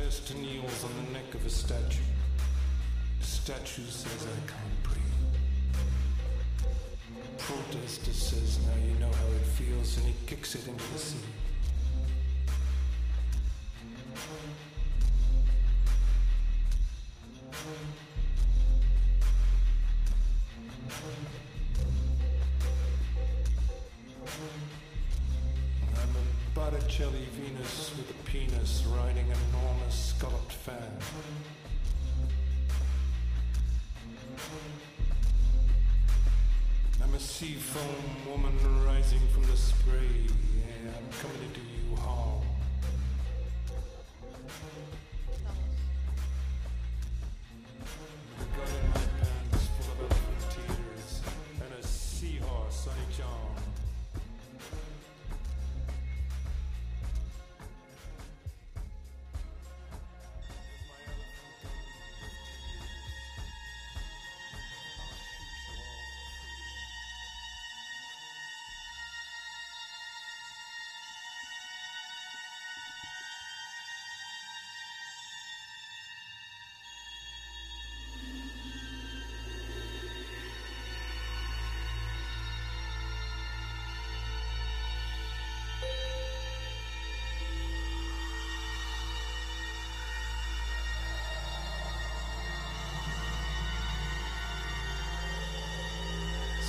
protest kneels on the neck of a statue. The statue says, I can't breathe. Protester says, now you know how it feels, and he kicks it into the sea.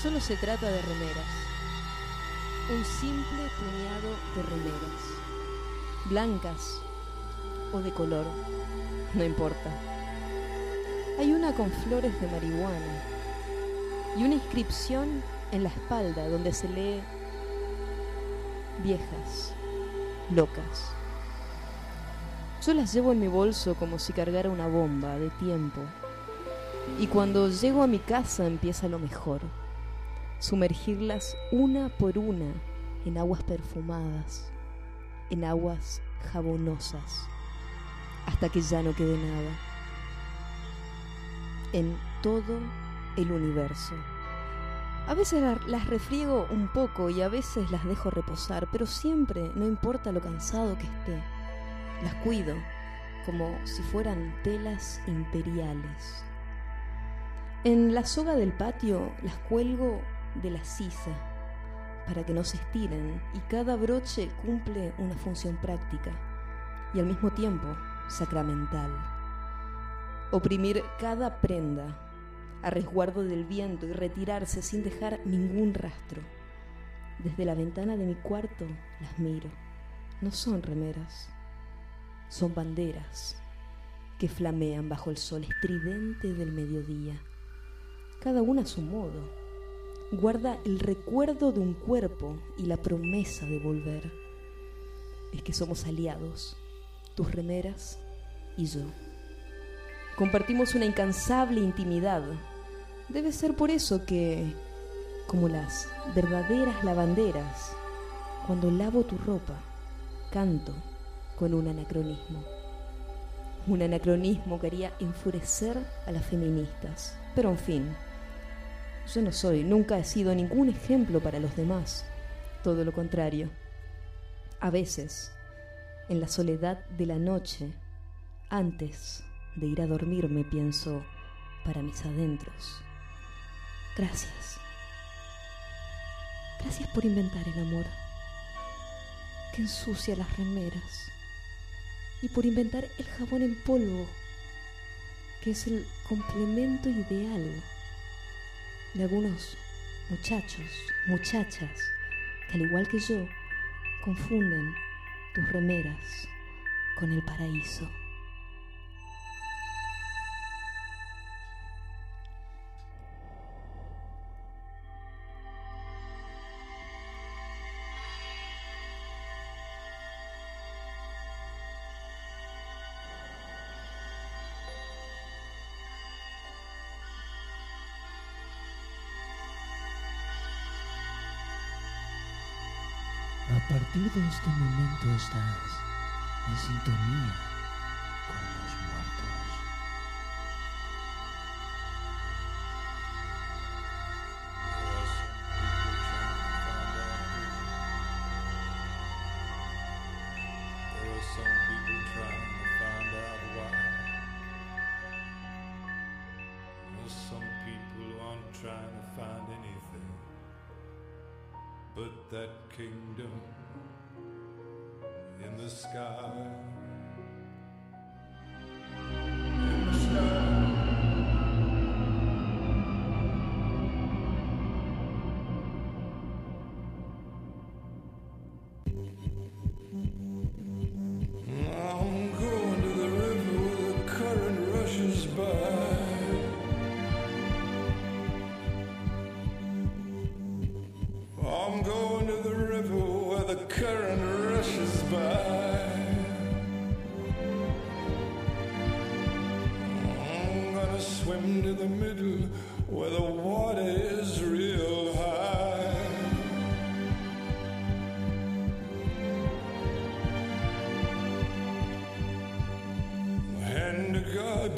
Solo se trata de remeras. Un simple puñado de remeras. Blancas o de color. No importa. Hay una con flores de marihuana y una inscripción en la espalda donde se lee viejas, locas. Yo las llevo en mi bolso como si cargara una bomba de tiempo. Y cuando llego a mi casa empieza lo mejor. Sumergirlas una por una en aguas perfumadas, en aguas jabonosas, hasta que ya no quede nada. En todo el universo. A veces la- las refriego un poco y a veces las dejo reposar, pero siempre, no importa lo cansado que esté, las cuido como si fueran telas imperiales. En la soga del patio las cuelgo de la sisa para que no se estiren y cada broche cumple una función práctica y al mismo tiempo sacramental. Oprimir cada prenda a resguardo del viento y retirarse sin dejar ningún rastro. Desde la ventana de mi cuarto las miro. No son remeras, son banderas que flamean bajo el sol estridente del mediodía. Cada una a su modo. Guarda el recuerdo de un cuerpo y la promesa de volver. Es que somos aliados, tus remeras y yo. Compartimos una incansable intimidad. Debe ser por eso que, como las verdaderas lavanderas, cuando lavo tu ropa, canto con un anacronismo. Un anacronismo que haría enfurecer a las feministas. Pero en fin, yo no soy, nunca he sido ningún ejemplo para los demás. Todo lo contrario. A veces, en la soledad de la noche, antes de ir a dormir, me pienso para mis adentros. Gracias. Gracias por inventar el amor, que ensucia las remeras, y por inventar el jabón en polvo, que es el complemento ideal de algunos muchachos, muchachas, que al igual que yo, confunden tus remeras con el paraíso. A partir de este momento estás en sintonía con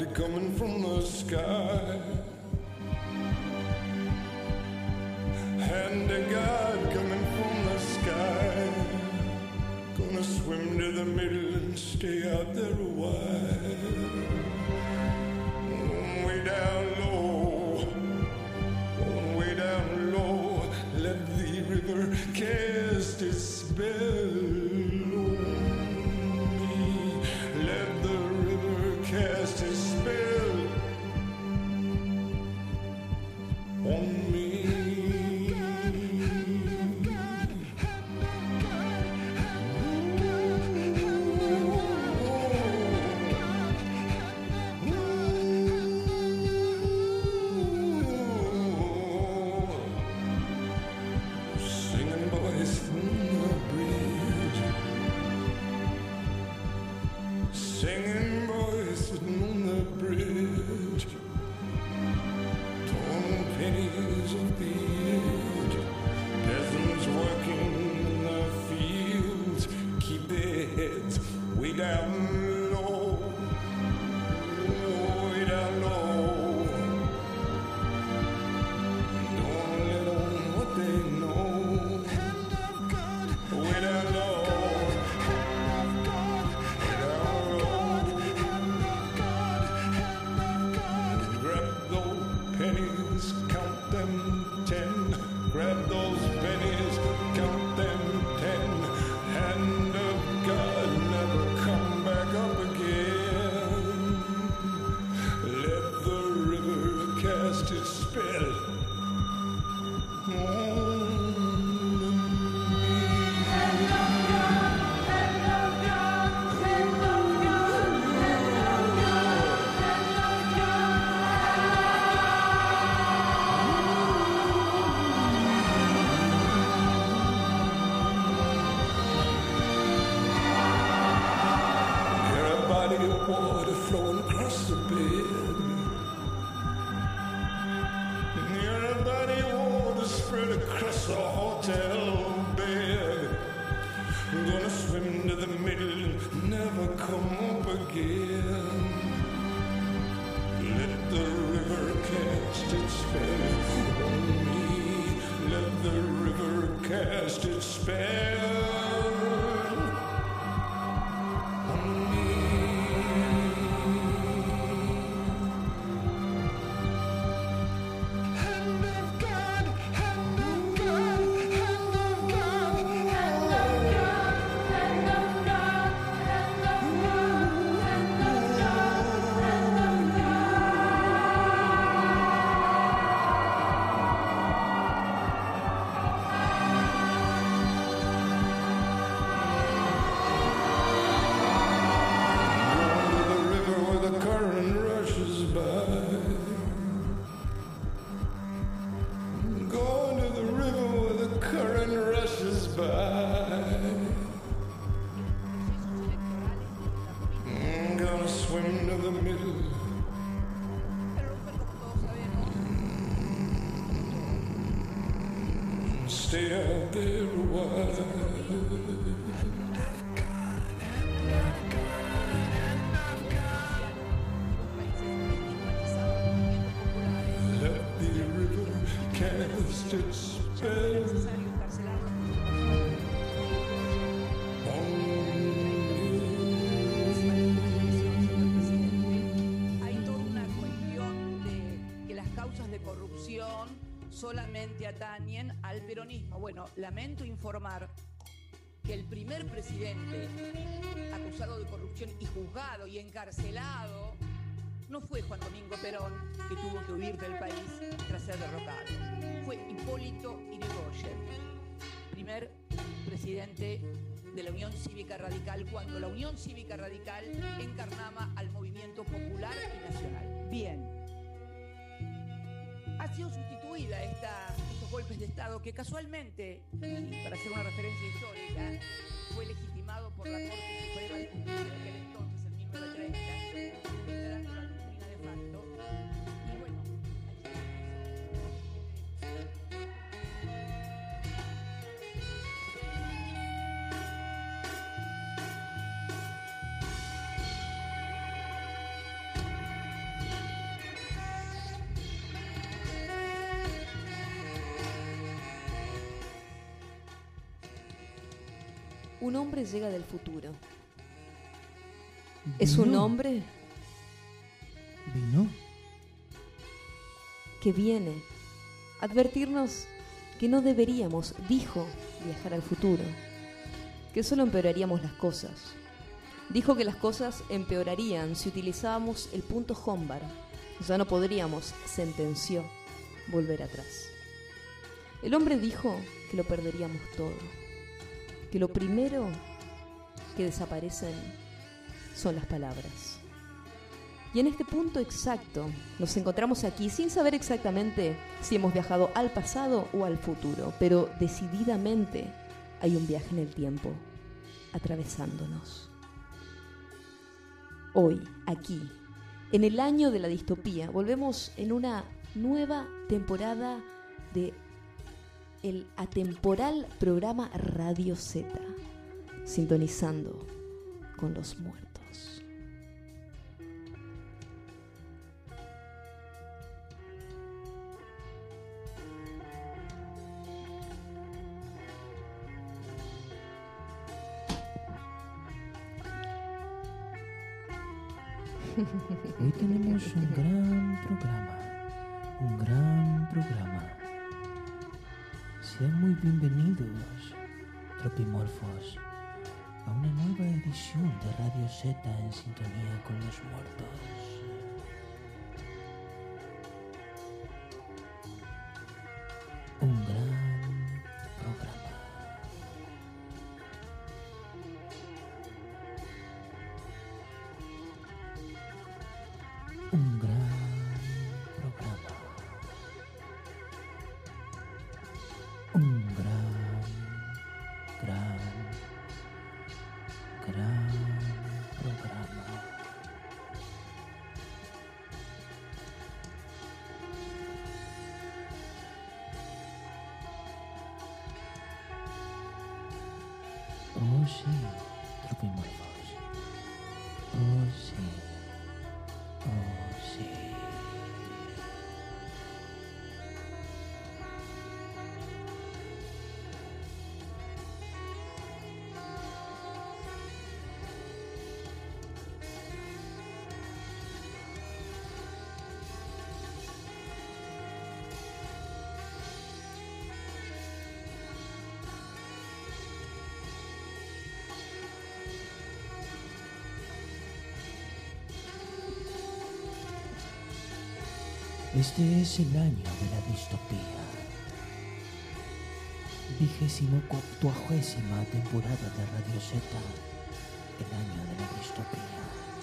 candy coming from the sky. Hand of God coming from the sky. Gonna swim to the middle and stay out there a while. Way down. Solamente atañen al peronismo. Bueno, lamento informar que el primer presidente acusado de corrupción y juzgado y encarcelado no fue Juan Domingo Perón, que tuvo que huir del país tras ser derrocado. Fue Hipólito Yrigoyen, primer presidente de la Unión Cívica Radical, cuando la Unión Cívica Radical encarnaba al movimiento popular y nacional. Bien. Ha sido sustituida esta, estos golpes de Estado que casualmente, para hacer una referencia histórica, fue legitimado por la Corte Suprema de Justicia Un hombre llega del futuro. Es un hombre ¿Vino? que viene advertirnos que no deberíamos, dijo, viajar al futuro, que solo empeoraríamos las cosas. Dijo que las cosas empeorarían si utilizábamos el punto Hombar. Ya no podríamos, sentenció, volver atrás. El hombre dijo que lo perderíamos todo, que lo primero que desaparecen son las palabras. Y en este punto exacto nos encontramos aquí sin saber exactamente si hemos viajado al pasado o al futuro, pero decididamente hay un viaje en el tiempo atravesándonos. Hoy, aquí, en el año de la distopía, volvemos en una nueva temporada de el atemporal programa Radio Z, sintonizando con los muertos. Hoy tenemos un gran programa. Un gran bienvenidos, tropimorfos, a una nueva edición de Radio Z en sintonía con los muertos. しい Happy Monday Este es el año de la distopía. Vigésimo cuacuagésima temporada de Radio Z. El año de la distopía.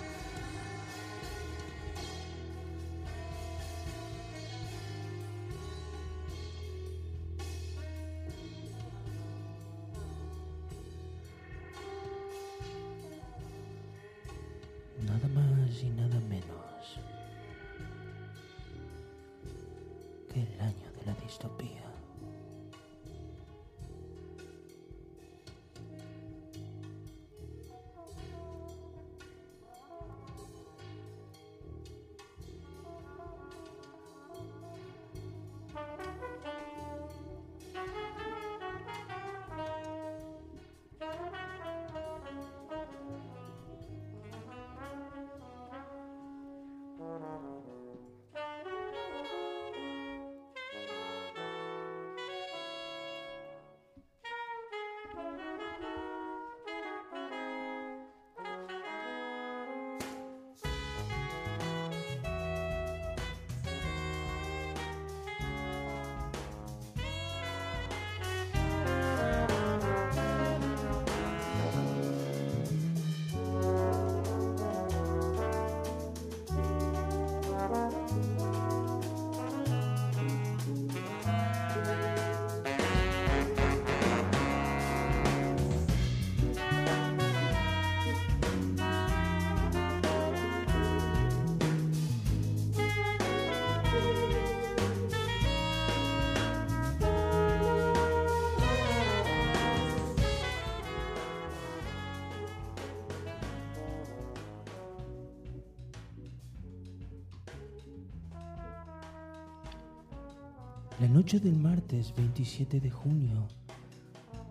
La noche del martes 27 de junio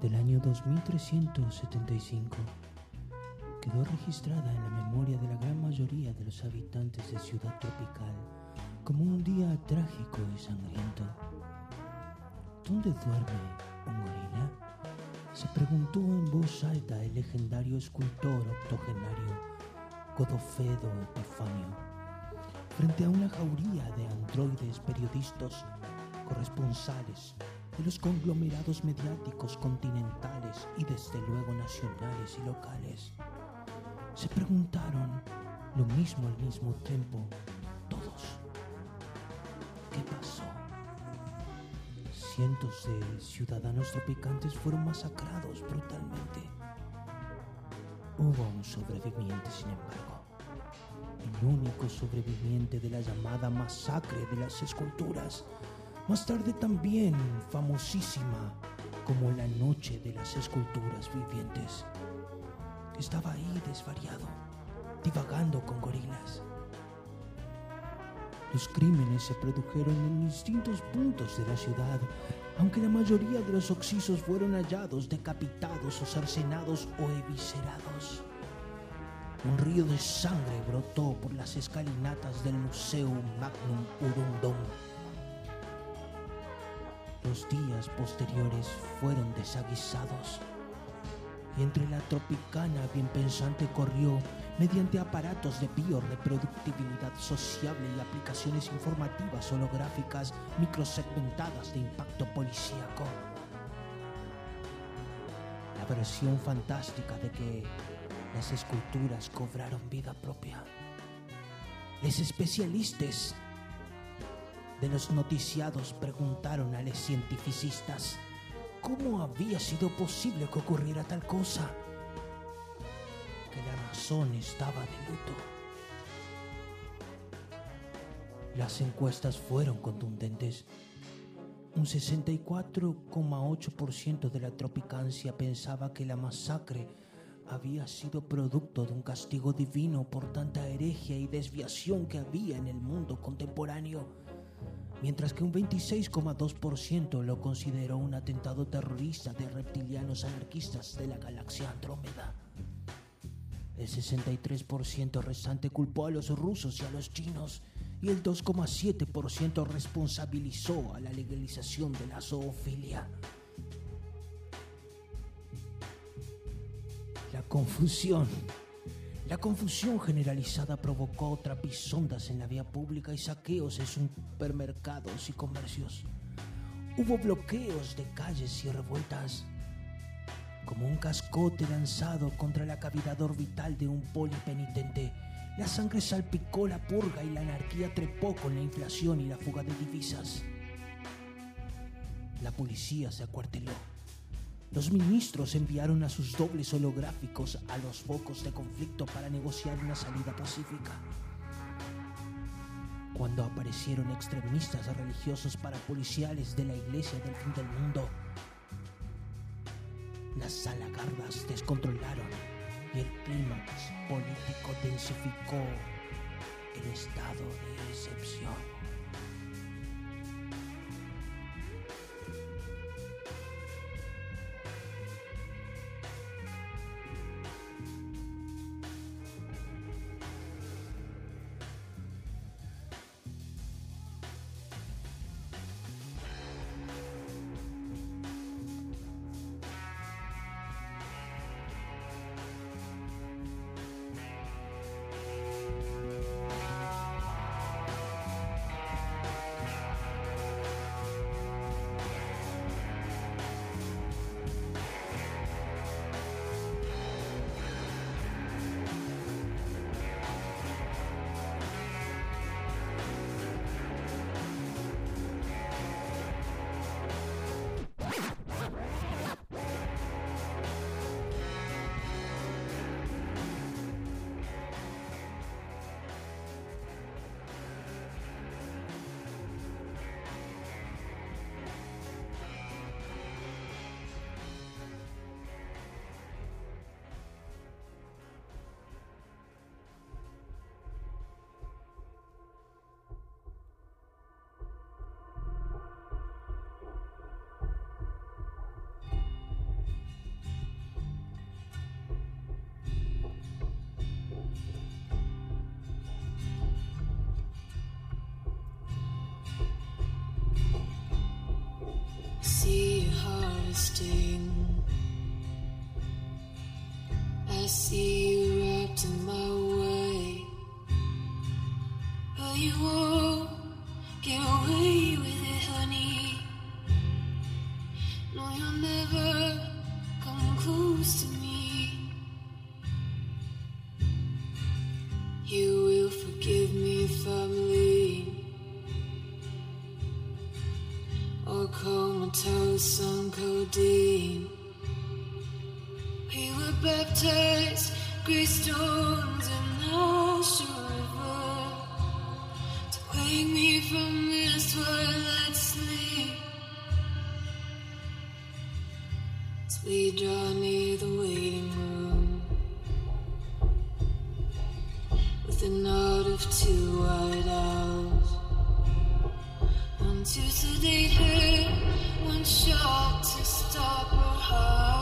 del año 2375 quedó registrada en la memoria de la gran mayoría de los habitantes de Ciudad Tropical como un día trágico y sangriento. ¿Dónde duerme un? Se preguntó en voz alta el legendario escultor octogenario Godofredo Epifanio, frente a una jauría de androides periodistas corresponsales de los conglomerados mediáticos continentales y desde luego nacionales y locales. Se preguntaron lo mismo al mismo tiempo todos. ¿Qué pasó? Cientos de ciudadanos tropicantes fueron masacrados brutalmente. Hubo un sobreviviente, sin embargo. El único sobreviviente de la llamada masacre de las esculturas. Más tarde también famosísima como la noche de las esculturas vivientes. Estaba ahí desvariado, divagando con gorilas. Los crímenes se produjeron en distintos puntos de la ciudad, aunque la mayoría de los occisos fueron hallados decapitados o cercenados o eviscerados. Un río de sangre brotó por las escalinatas del Museo Magnum Urundum. Los días posteriores fueron desaguisados y entre la tropicana bien pensante corrió mediante aparatos de bioreproductibilidad sociable y aplicaciones informativas holográficas microsegmentadas de impacto policíaco. La versión fantástica de que las esculturas cobraron vida propia. Los especialistas de los noticiados preguntaron a los cientificistas cómo había sido posible que ocurriera tal cosa. Que la razón estaba de luto. Las encuestas fueron contundentes. Un 64,8% de la tropicancia pensaba que la masacre había sido producto de un castigo divino por tanta herejía y desviación que había en el mundo contemporáneo mientras que un 26,2% lo consideró un atentado terrorista de reptilianos anarquistas de la galaxia Andrómeda. El 63% restante culpó a los rusos y a los chinos y el 2,7% responsabilizó a la legalización de la zoofilia. La confusión la confusión generalizada provocó trapisondas en la vía pública y saqueos en supermercados y comercios. Hubo bloqueos de calles y revueltas. Como un cascote lanzado contra la cavidad orbital de un polipenitente, la sangre salpicó la purga y la anarquía trepó con la inflación y la fuga de divisas. La policía se acuarteló. Los ministros enviaron a sus dobles holográficos a los focos de conflicto para negociar una salida pacífica. Cuando aparecieron extremistas religiosos parapoliciales de la iglesia del fin del mundo, las salagardas descontrolaron y el clímax político densificó el estado de excepción. Sting. I see you wrapped in my way, but you won't As we draw near the waiting room with a nod of two white owls. One to sedate her, one shot to stop her heart.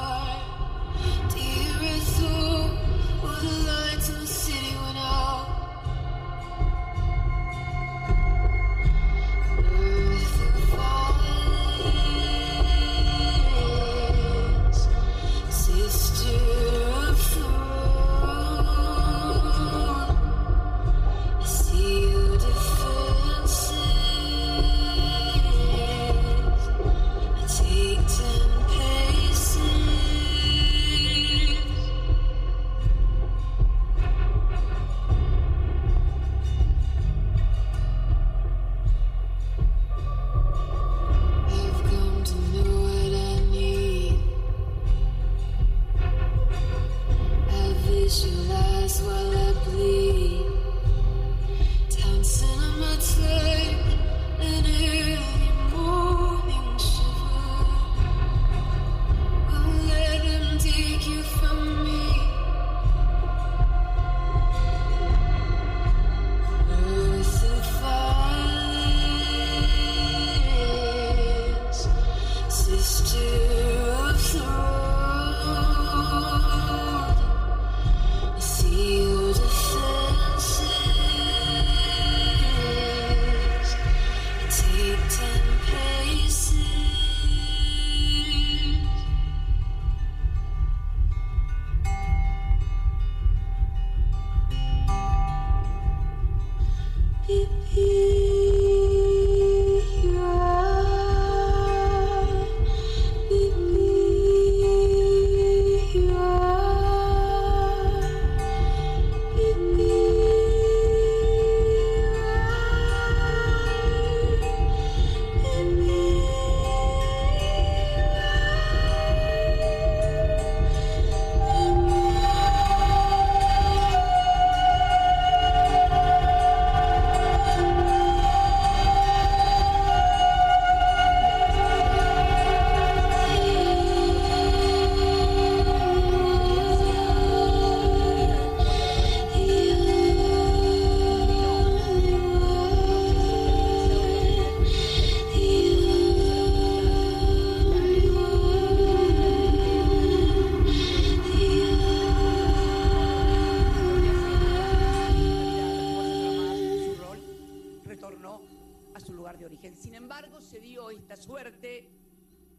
Esta suerte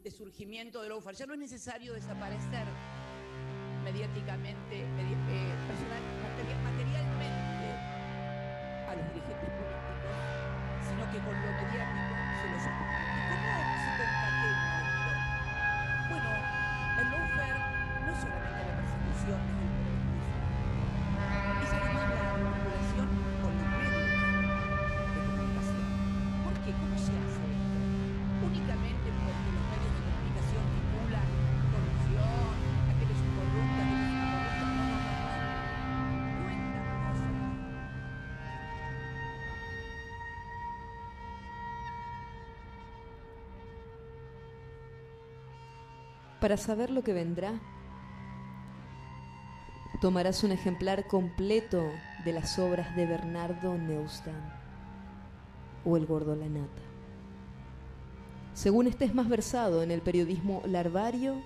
de surgimiento del lawfare. Ya no es necesario desaparecer mediáticamente, medi- eh, personal- materi- materialmente a los dirigentes políticos, sino que con lo mediático se los ocupa. ¿Y cómo se esto? Bueno, el lawfare no solamente la persecución Para saber lo que vendrá, tomarás un ejemplar completo de las obras de Bernardo Neustadt o El Gordo La Nata. Según estés más versado en el periodismo larvario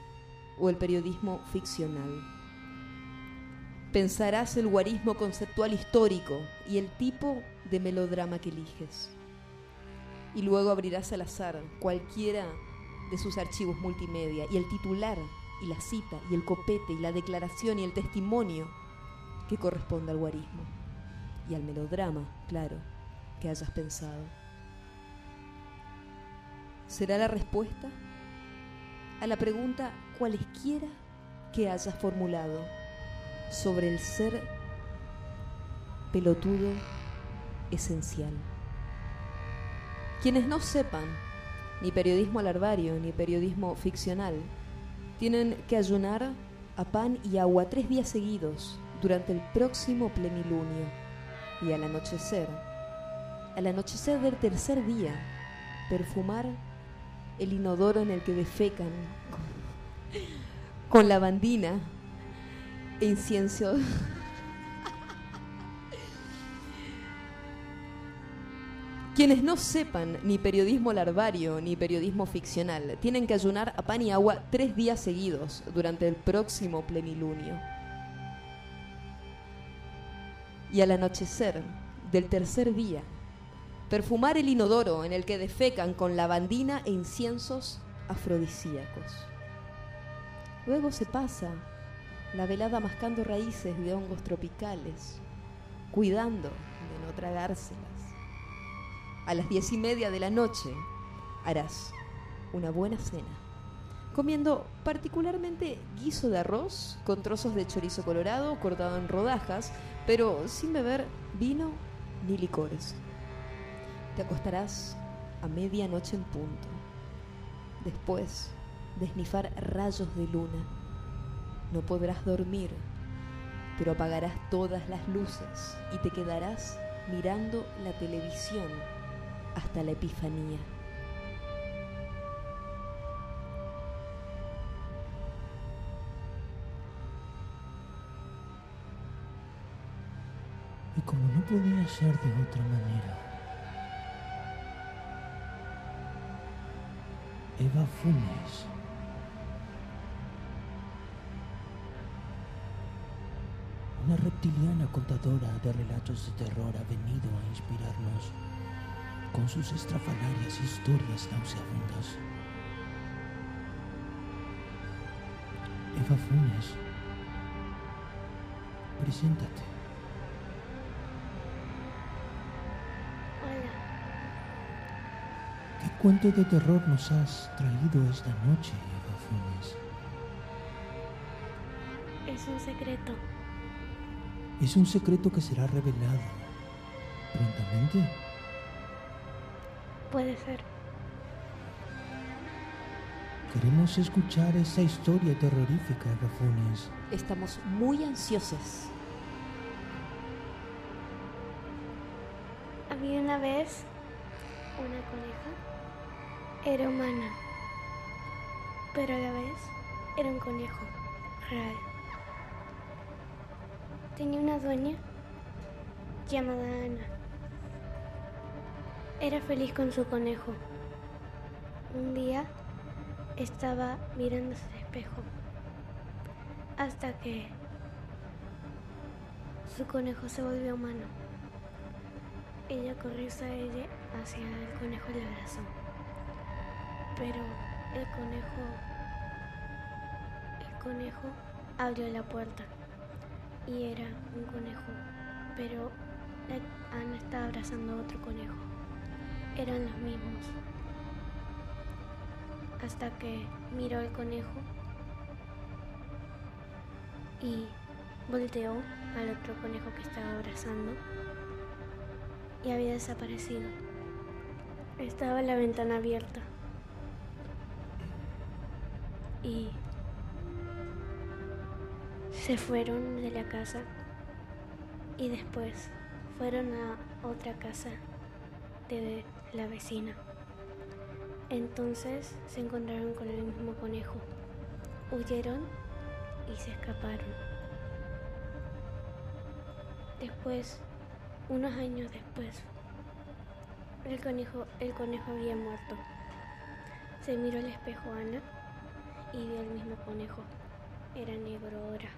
o el periodismo ficcional. Pensarás el guarismo conceptual histórico y el tipo de melodrama que eliges. Y luego abrirás al azar cualquiera de sus archivos multimedia y el titular y la cita y el copete y la declaración y el testimonio que corresponde al guarismo y al melodrama, claro, que hayas pensado. ¿Será la respuesta a la pregunta cualesquiera que hayas formulado sobre el ser pelotudo esencial? Quienes no sepan ni periodismo alarvario ni periodismo ficcional tienen que ayunar a pan y agua tres días seguidos durante el próximo plenilunio y al anochecer, al anochecer del tercer día, perfumar el inodoro en el que defecan con, con lavandina e incienso. Quienes no sepan ni periodismo larvario ni periodismo ficcional tienen que ayunar a pan y agua tres días seguidos durante el próximo plenilunio. Y al anochecer del tercer día, perfumar el inodoro en el que defecan con lavandina e inciensos afrodisíacos. Luego se pasa la velada mascando raíces de hongos tropicales, cuidando de no tragárselas. A las diez y media de la noche harás una buena cena, comiendo particularmente guiso de arroz con trozos de chorizo colorado cortado en rodajas, pero sin beber vino ni licores. Te acostarás a medianoche en punto. Después de rayos de luna, no podrás dormir, pero apagarás todas las luces y te quedarás mirando la televisión hasta la epifanía. Y como no podía ser de otra manera, Eva Funes una reptiliana contadora de relatos de terror ha venido a inspirarnos con sus estrafalarias historias nauseabundas. Eva Funes, preséntate. Hola, ¿Qué cuento de terror nos has traído esta noche, Eva Funes? es un secreto. Es un secreto que será revelado prontamente. Puede ser. Queremos escuchar esa historia terrorífica, Eva Funes. Estamos muy ansiosos. Había una vez una coneja. Era humana. Pero a la vez era un conejo real. Tenía una dueña llamada Ana. Era feliz con su conejo. Un día estaba mirándose al espejo hasta que su conejo se volvió humano. Ella corrió hacia ella, hacia el conejo y le abrazó. Pero el conejo, el conejo abrió la puerta y era un conejo, pero Ana estaba abrazando a otro conejo. Eran los mismos. Hasta que miró al conejo y volteó al otro conejo que estaba abrazando y había desaparecido. Estaba la ventana abierta. Y se fueron de la casa y después fueron a otra casa de la vecina. Entonces se encontraron con el mismo conejo. Huyeron y se escaparon. Después, unos años después, el conejo, el conejo había muerto. Se miró al espejo Ana y vio al mismo conejo. Era negro ahora.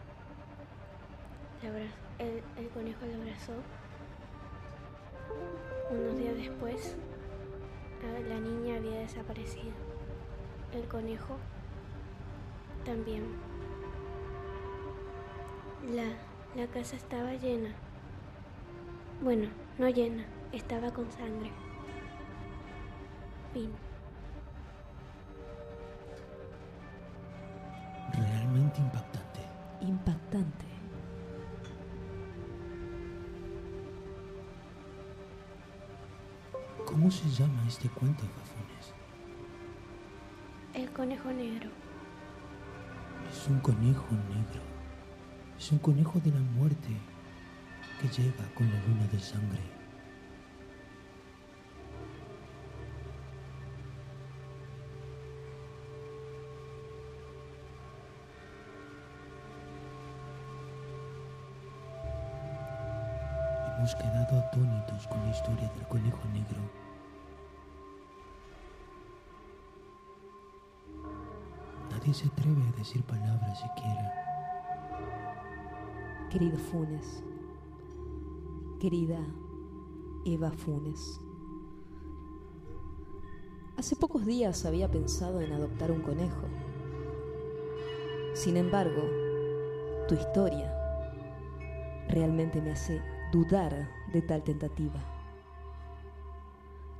El, el conejo lo abrazó. Unos días después, la, la niña había desaparecido. el conejo también. La, la casa estaba llena. Bueno, no llena, estaba con sangre. Fin. Realmente impactante. Impactante. ¿Cómo se llama este cuento, Gafones? El conejo negro. Es un conejo negro. Es un conejo de la muerte que llega con la luna de sangre. Hemos quedado atónitos con la historia del conejo negro. Nadie se atreve a decir palabras siquiera. Querido Funes, querida Eva Funes, hace pocos días había pensado en adoptar un conejo. Sin embargo, tu historia realmente me hace dudar de tal tentativa.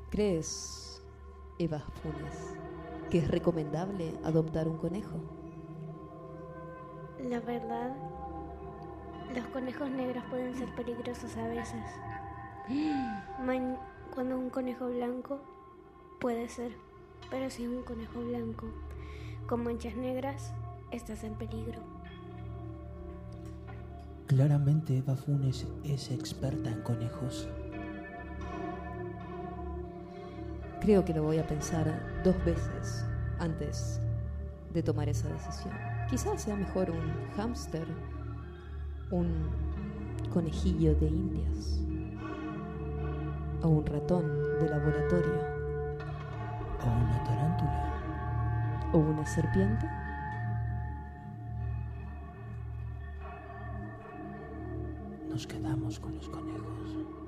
¿Crees, Eva Funes, que es recomendable adoptar un conejo? La verdad, los conejos negros pueden ser peligrosos a veces. Man- cuando un conejo blanco puede ser, pero si es un conejo blanco con manchas negras, estás en peligro. Claramente Eva Funes es experta en conejos. Creo que lo voy a pensar dos veces antes de tomar esa decisión. Quizás sea mejor un hámster, un conejillo de indias o un ratón de laboratorio O una tarántula. o una serpiente. Nos quedamos con los conejos.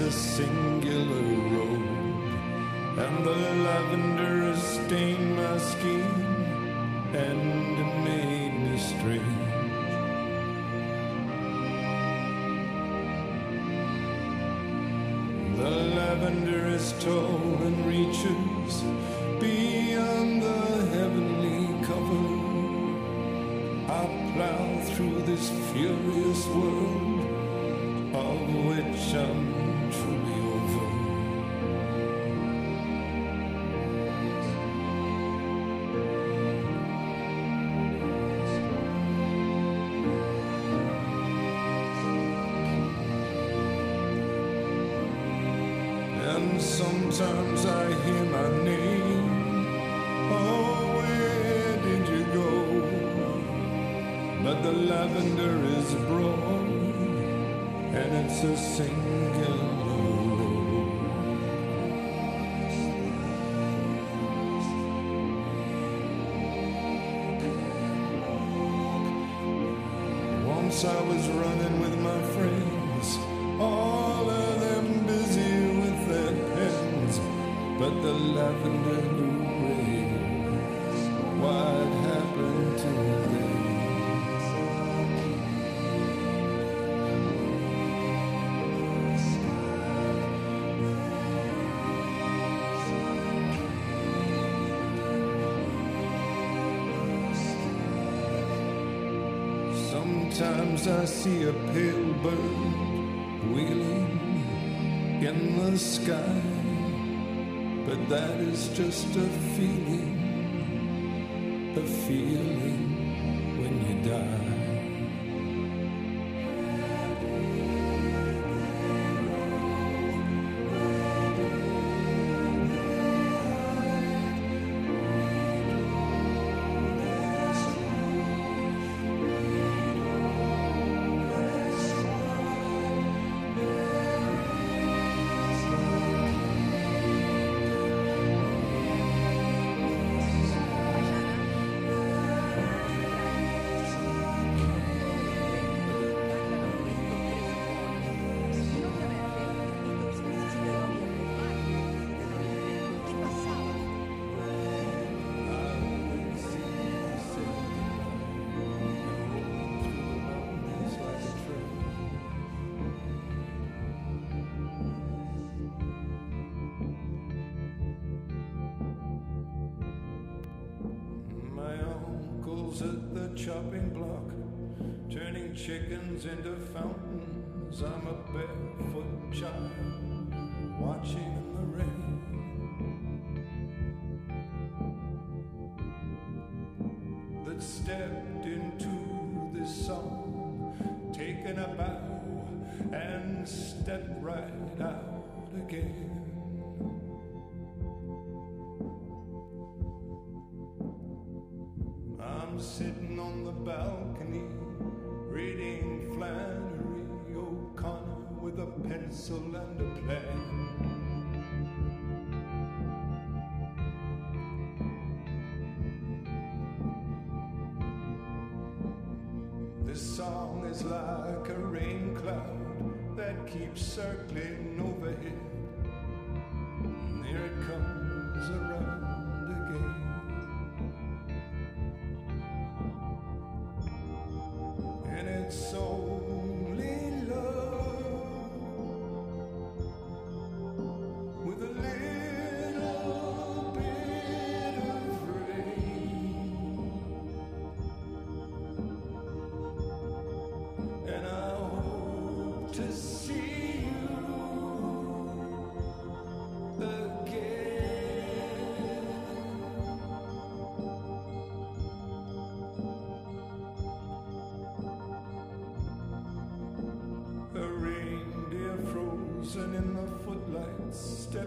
A singular road, and the lavender has stained my skin and made me strange. The lavender is tall and reaches beyond the heavenly cover. I plow through this furious world of which I'm. And sometimes I hear my name. Oh, where did you go? But the lavender is broad and it's a singular guess I was running with my friends, all of them busy with their pens. But the lavender new waves, what happened to them? Sometimes. Sometimes I see a pale bird wheeling in the sky, but that is just a feeling, a feeling chickens into fountains. I'm a barefoot child, watching in the rain. That stepped into this song, taken a bow, and stepped right out again. I'm sitting on the balcony reading Flannery O'Connor with a pencil and a pen.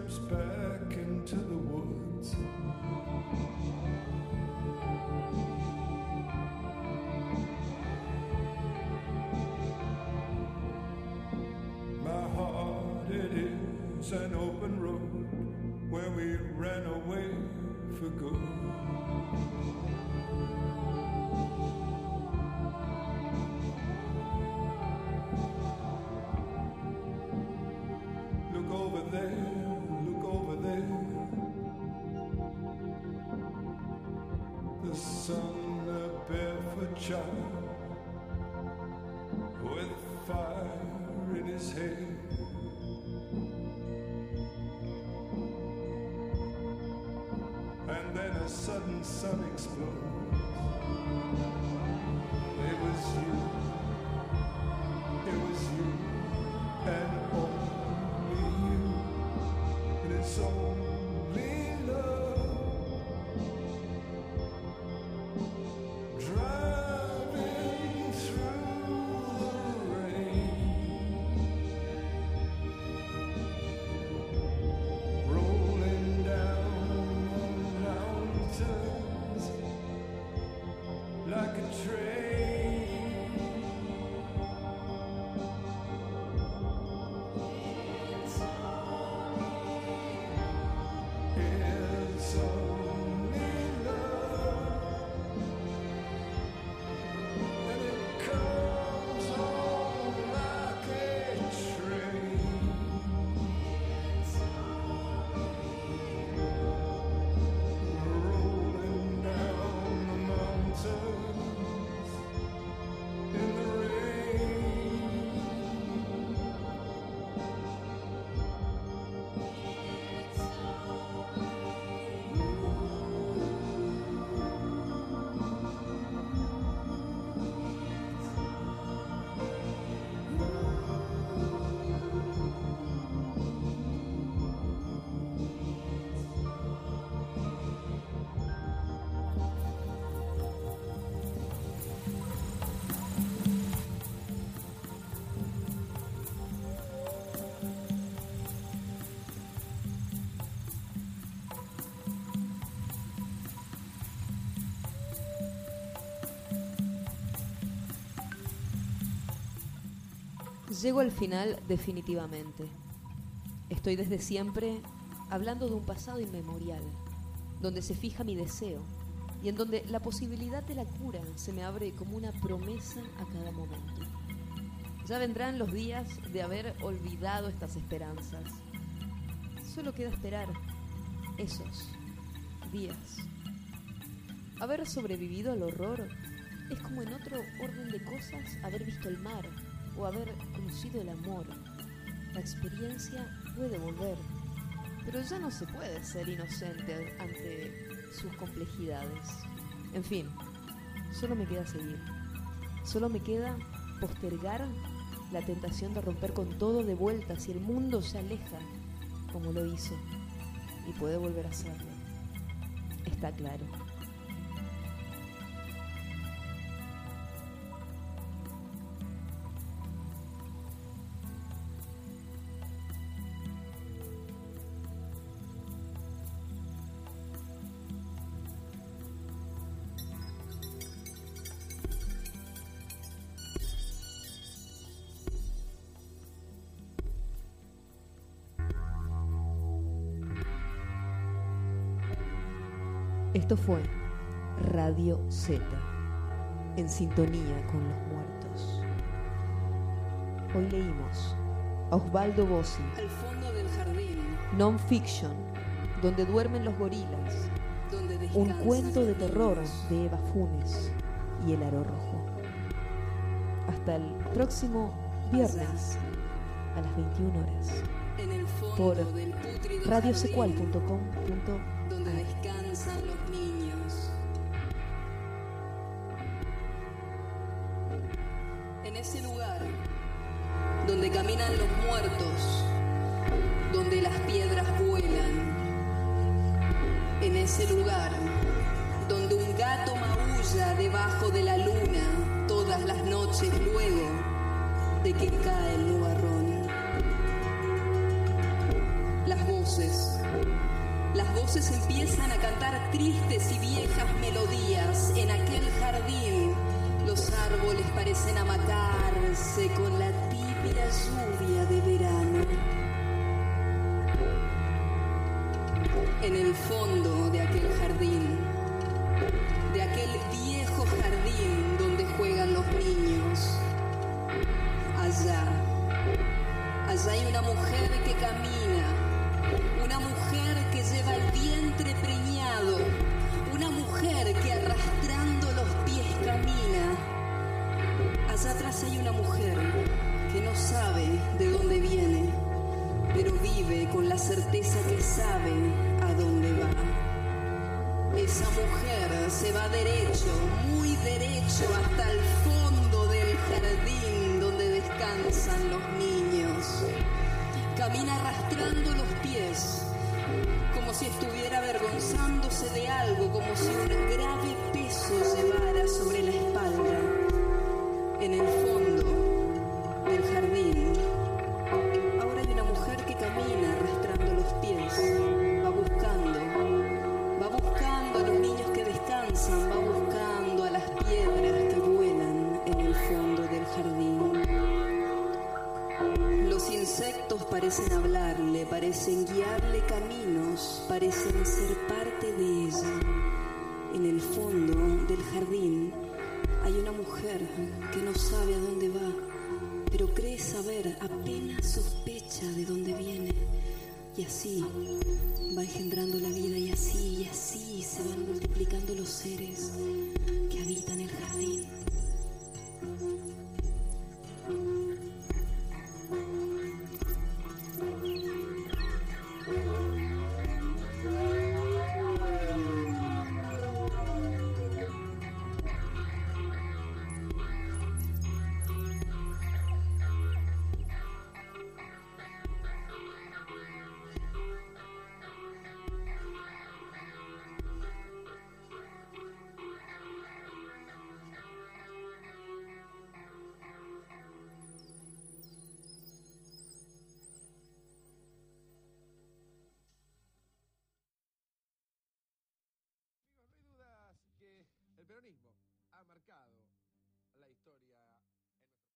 Steps back into the woods. My heart, it is an open road where we ran away for good. With fire in his hair. And then a sudden sun explodes. Llego al final definitivamente. Estoy desde siempre hablando de un pasado inmemorial, donde se fija mi deseo y en donde la posibilidad de la cura se me abre como una promesa a cada momento. Ya vendrán los días de haber olvidado estas esperanzas. Solo queda esperar esos días. Haber sobrevivido al horror es como en otro orden de cosas haber visto el mar o haber conocido el amor. La experiencia puede volver, pero ya no se puede ser inocente ante sus complejidades. En fin, solo me queda seguir. Solo me queda postergar la tentación de romper con todo de vuelta si el mundo se aleja, como lo hizo, y puede volver a hacerlo. Está claro. Fue Radio Z, en sintonía con los muertos. Hoy leímos a Osvaldo Bossi, Al fondo del jardín, Non-Fiction, donde duermen los gorilas, donde un cuento de terror de Eva Funes y El Aro Rojo. Hasta el próximo viernes a las 21 horas En el fondo por radiosecual.com.ar. donde descansan los niños. Ese lugar donde un gato maulla debajo de la luna todas las noches luego de que cae el nubarrón. Las voces las voces empiezan a cantar tristes y viejas melodías. En aquel jardín los árboles parecen amacarse con la tibia lluvia de verano. En el fondo de aquel jardín, de aquel viejo jardín donde juegan los niños, allá, allá hay una mujer que camina una mujer que lleva el vientre preñado, una mujer que arrastrando los pies camina. Allá atrás hay una mujer que no sabe de dónde pero vive con la certeza que sabe a dónde va. Esa mujer se va derecho, muy derecho, hasta el fondo del jardín donde descansan los niños. Camina arrastrando los pies, como si estuviera avergonzándose de algo, como si un grave peso llevara